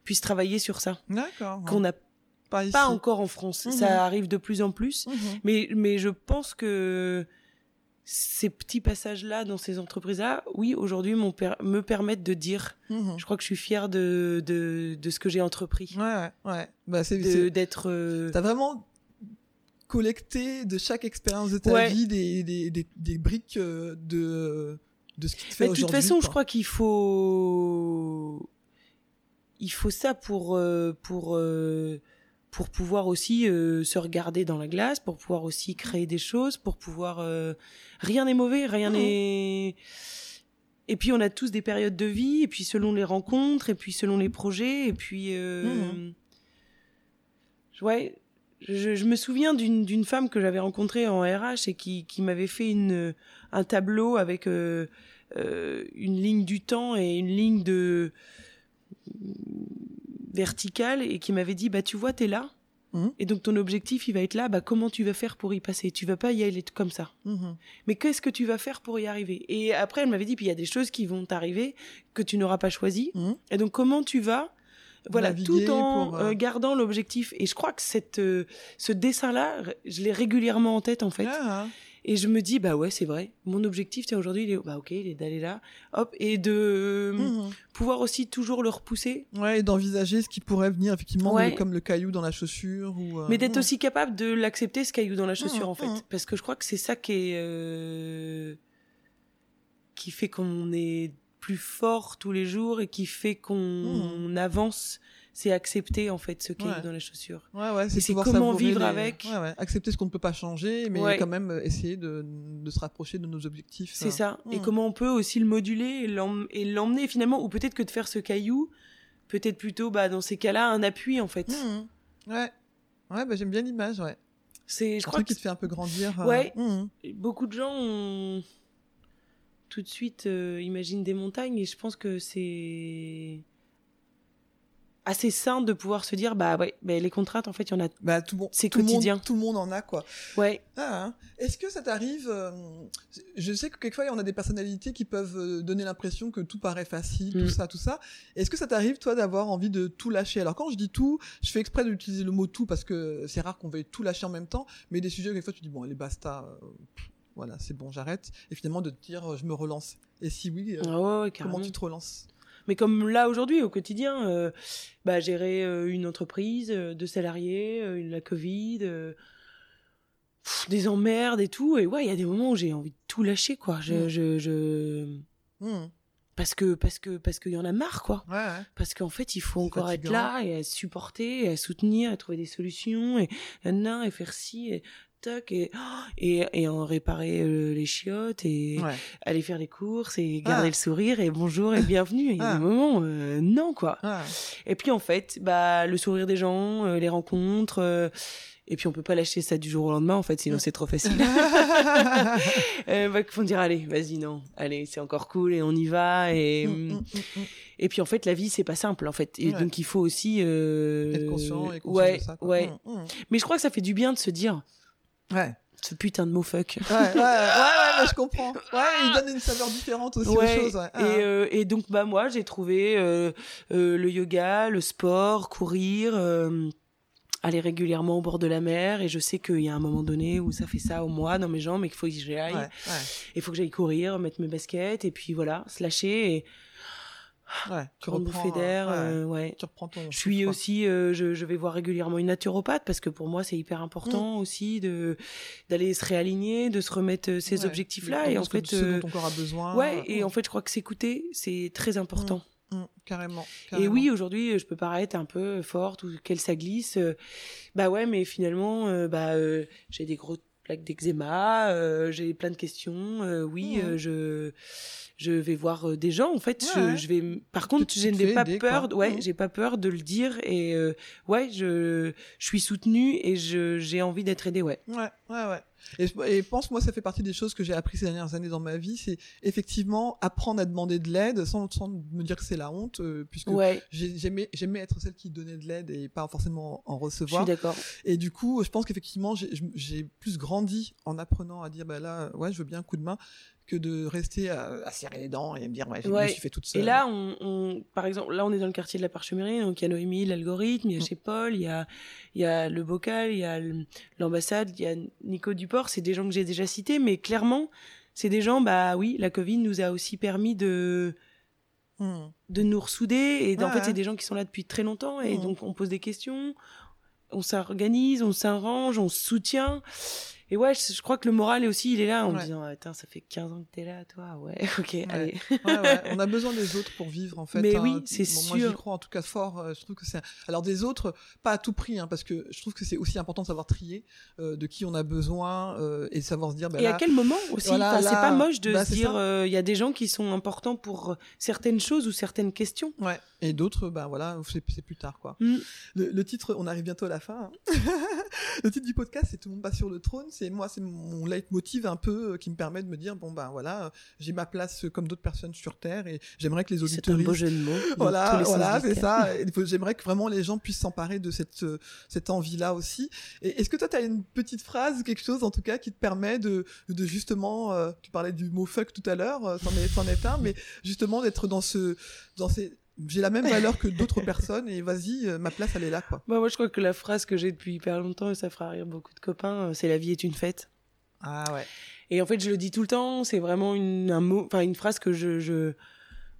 puissent travailler sur ça. D'accord. Qu'on n'a pas, ici. pas encore en France. Mhm. Ça arrive de plus en plus. Mhm. Mais, mais je pense que ces petits passages-là dans ces entreprises-là, oui, aujourd'hui, per- me permettent de dire, Mhm. je crois que je suis fière de, de, de ce que j'ai entrepris. Ouais, ouais. Bah, c'est, D'être... euh, T'as vraiment collecté de chaque expérience de ta Ouais. vie des, des, des, des briques euh, de, de ce qui te fait de toute façon, quoi. je crois qu'il faut... Il faut ça pour... euh, pour euh, pour pouvoir aussi euh, se regarder dans la glace, pour pouvoir aussi créer des choses, pour pouvoir euh, rien n'est mauvais, rien Mhm. n'est et puis on a tous des périodes de vie et puis selon les rencontres et puis selon les projets et puis euh, Mhm. ouais je, je me souviens d'une d'une femme que j'avais rencontrée en RH et qui qui m'avait fait une un tableau avec euh, euh, une ligne du temps et une ligne de verticale et qui m'avait dit bah tu vois t'es là Mhm. et donc ton objectif il va être là bah comment tu vas faire pour y passer? Tu vas pas y aller comme ça Mhm. mais qu'est-ce que tu vas faire pour y arriver? Et après, elle m'avait dit, puis il y a des choses qui vont t'arriver que tu n'auras pas choisies. Mhm. Et donc, comment tu vas voilà, tout en pour, euh, euh, gardant l'objectif. Et je croit que cette, euh, ce dessin-là, je l'ai régulièrement en tête, en fait. Ah, Et je me dis, bah ouais, c'est vrai. Mon objectif, tiens, aujourd'hui, il est, bah ok, il est d'aller là. Hop. Et de Mhm. pouvoir aussi toujours le repousser. Ouais, et d'envisager ce qui pourrait venir, effectivement, Ouais. comme le caillou dans la chaussure. Ou, euh, Mais d'être mhm. aussi capable de l'accepter, ce caillou dans la chaussure, Mhm, en fait. Parce que je crois que c'est ça qui est, euh, qui fait qu'on est plus fort tous les jours et qui fait qu'on avance. C'est accepter, en fait, ce Ouais. dans la chaussure. Ouais, ouais, c'est comment vivre les- avec. Ouais, ouais. Accepter ce qu'on ne peut pas changer, mais quand même euh, essayer de, de se rapprocher de nos objectifs. C'est ça. Et Mhm. comment on peut aussi le moduler et l'em- et l'emmener finalement, ou peut-être que de faire ce caillou, peut-être plutôt, bah, dans ces cas-là, un appui, en fait. Mhm. Ouais. Ouais, bah, j'aime bien l'image, ouais. C'est, je Un truc que qui te fait un peu grandir. euh, mhm. beaucoup de gens ont tout de suite euh, imaginent des montagnes et je pense que c'est assez sain de pouvoir se dire bah ouais bah, les contraintes en fait il y en a Bah, tout, bon, C'est tout le monde- quotidien. tout le monde en a, quoi. ouais Ah, hein. Est-ce que ça t'arrive euh, Je sais que quelquefois on a des personnalités qui peuvent euh, donner l'impression que tout paraît facile, Mm. tout ça, tout ça. Est-ce que ça t'arrive toi d'avoir envie de tout lâcher? Alors quand je dis tout, je fais exprès d'utiliser le mot tout parce que c'est rare qu'on veuille tout lâcher en même temps. Mais des sujets quelquefois tu dis bon allez basta, euh, voilà c'est bon j'arrête. Et finalement de te dire je me relance. Et si oui, euh, Ah ouais, ouais, comment tu te relances? Mais comme là aujourd'hui au quotidien euh, bah gérer euh, une entreprise euh, de salariés la covid pff, des emmerdes et tout et ouais il y a des moments où j'ai envie de tout lâcher quoi je Mm. je, je... Hmm. parce que parce que parce qu'il y en a marre quoi Ouais, ouais. Parce qu'en fait, il faut encore être là et à supporter, et à soutenir, à trouver des solutions, et nan, et faire ci. Et... et et, et en réparer euh, les chiottes et aller faire les courses et garder le sourire et bonjour et bienvenue. Il y a des moments euh, non quoi. Et puis en fait, bah le sourire des gens, euh, les rencontres et puis on peut pas lâcher ça du jour au lendemain en fait, sinon c'est trop facile. euh, bah, font dire allez, vas-y non, allez c'est encore cool et on y va et mm, mm, mm, et puis en fait la vie c'est pas simple en fait. Et donc il faut aussi euh... être conscient et ouais de ça, ouais. Mais je crois que ça fait du bien de se dire ouais ce putain de mot fuck. Ouais, ouais, ouais, ouais, je comprends. Ouais, il donne une saveur différente aussi aux choses. Ouais. Et, euh, et donc, bah, moi, j'ai trouvé euh, euh, le yoga, le sport, courir, aller régulièrement au bord de la mer et je sais qu'il y a un moment donné où ça fait ça au mois dans mes jambes et qu'il faut que j'y aille. Il faut que j'aille courir, mettre mes baskets et puis voilà, se lâcher et Ouais, tu reprends d'air, euh, ouais. Tu reprends ton. Je suis aussi, euh, je, je, vais voir régulièrement une naturopathe parce que pour moi c'est hyper important mmh. aussi de d'aller se réaligner, de se remettre euh, ces objectifs-là et en fait. Ce dont ton corps a besoin. Ouais, et en fait je crois que s'écouter c'est très important. Mmh. Mmh, carrément, Et oui, aujourd'hui, je peux paraître un peu forte ou qu'elle ça glisse. bah ouais, mais finalement, euh, bah euh, j'ai des gros plaques d'eczéma, euh, j'ai plein de questions. oui, mmh. je je vais voir des gens. En fait, je, je, vais. Par contre, je n'ai pas peur. Ouais, mmh. j'ai pas peur de le dire et ouais, je je suis soutenue et je j'ai envie d'être aidée. Ouais. Ouais, ouais, ouais. Et, pense, moi, ça fait partie des choses que j'ai appris ces dernières années dans ma vie, c'est effectivement apprendre à demander de l'aide sans, sans me dire que c'est la honte, euh, puisque ouais. j'aimais j'aimais être celle qui donnait de l'aide et pas forcément en recevoir. Je suis d'accord. Et du coup, je pense qu'effectivement, j'ai plus grandi en apprenant à dire, bah là, ouais, je veux bien un coup de main, que de rester à, à, serrer les dents et à me dire ouais, je me suis fait toute seule. Et là, on, on, par exemple, là on est dans le quartier de la Parchemerie, donc il y a Noémie, l'algorithme, il y a mm. chez Paul, il y a, il y a le bocal, il y a l'ambassade, il y a Nico Duport, c'est des gens que j'ai déjà cités, mais clairement, c'est des gens, bah oui, la Covid nous a aussi permis de mm. de nous ressouder et ouais, en fait c'est des gens qui sont là depuis très longtemps et mm. donc on pose des questions, on s'organise, on s'arrange, on se soutient et ouais, je, crois que le moral est aussi, il est là en me disant, attends, ça fait 15 ans que t'es là, toi, ouais, ok, allez. ouais, ouais. On a besoin des autres pour vivre, en fait. Mais hein. oui, c'est sûr. Moi, j'y crois en tout cas fort. Euh, je trouve que c'est. Alors des autres, pas à tout prix, hein, parce que je trouve que c'est aussi important de savoir trier euh, de qui on a besoin euh, et savoir se dire. Bah, et là, à quel moment aussi. Voilà, enfin, c'est pas moche de bah, se dire, euh, il y a des gens qui sont importants pour certaines choses ou certaines questions. Ouais. Et d'autres, ben voilà, c'est plus tard, quoi. Mm. Le, le, titre, on arrive bientôt à la fin. Hein. le titre du podcast, c'est Tout le monde passe sur le trône. C'est moi, c'est mon leitmotiv un peu euh, qui me permet de me dire bon ben voilà, euh, j'ai ma place comme d'autres personnes sur terre et j'aimerais que les auditeurs. C'est un beau jeu de mots. Voilà, voilà, c'est ça. J'aimerais que vraiment les gens puissent s'emparer de cette euh, cette envie-là aussi. Et est-ce que toi, tu as une petite phrase, quelque chose en tout cas, qui te permet de de justement, euh, tu parlais du mot fuck tout à l'heure, c'en est, est un, mais justement d'être dans ce dans ces j'ai la même valeur que d'autres personnes et vas-y, euh, ma place elle est là quoi. Bah moi je crois que la phrase que j'ai depuis hyper longtemps et ça fera rire beaucoup de copains, c'est la vie est une fête. Ah ouais. Et en fait je le dis tout le temps, c'est vraiment une un mot, enfin une phrase que je je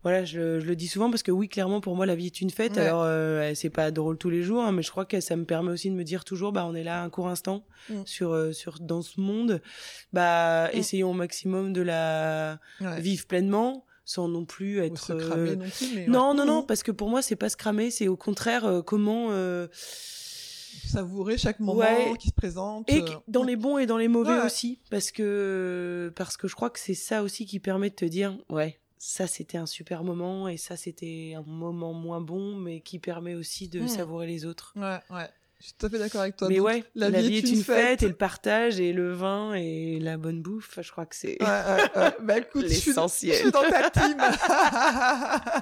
voilà, je, je, le dis souvent parce que oui, clairement pour moi la vie est une fête. Ouais. Alors euh, c'est pas drôle tous les jours, hein, mais je crois que ça me permet aussi de me dire toujours, bah on est là un court instant mm. sur euh, sur dans ce monde, bah Mm. essayons au maximum de la Ouais. vivre pleinement sans non plus Ou être se cramer non plus, mais non ouais. non non parce que pour moi c'est pas se cramer c'est au contraire euh, comment euh, savourer chaque moment Ouais. qui se présente. et euh, dans les bons et dans les mauvais Ouais. aussi parce que parce que je crois que c'est ça aussi qui permet de te dire ouais ça c'était un super moment et ça c'était un moment moins bon mais qui permet aussi de Mhm. savourer les autres Ouais, ouais. Je suis tout à fait d'accord avec toi. mais ouais la, vie, est une fête. et le partage et le vin et la bonne bouffe je crois que c'est Ouais, ouais, ouais. Bah écoute, je suis, L'essentiel. dans ta team.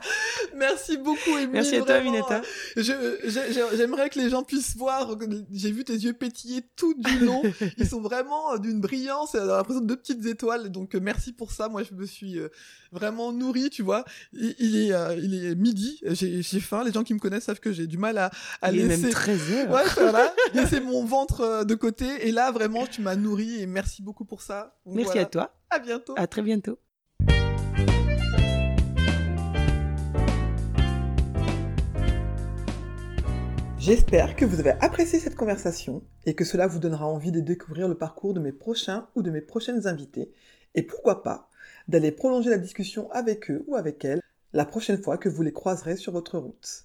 Merci beaucoup, Émilie. merci à toi. Minetta J'aimerais que les gens puissent voir. J'ai vu tes yeux pétiller tout du long. Ils sont vraiment euh, d'une brillance. On a l'impression de deux petites étoiles. Donc euh, merci pour ça. Moi, je me suis euh, vraiment nourrie, tu vois. Il, il est, il est midi. J'ai faim. Les gens qui me connaissent savent que j'ai du mal à, à il est laisser. même 13 heures voilà. Laisser mon ventre euh, de côté. Et là, vraiment, tu m'as nourri et merci beaucoup pour ça. Donc, merci voilà. à toi À bientôt. à très bientôt J'espère que vous avez apprécié cette conversation et que cela vous donnera envie de découvrir le parcours de mes prochains ou de mes prochaines invités et pourquoi pas d'aller prolonger la discussion avec eux ou avec elles la prochaine fois que vous les croiserez sur votre route.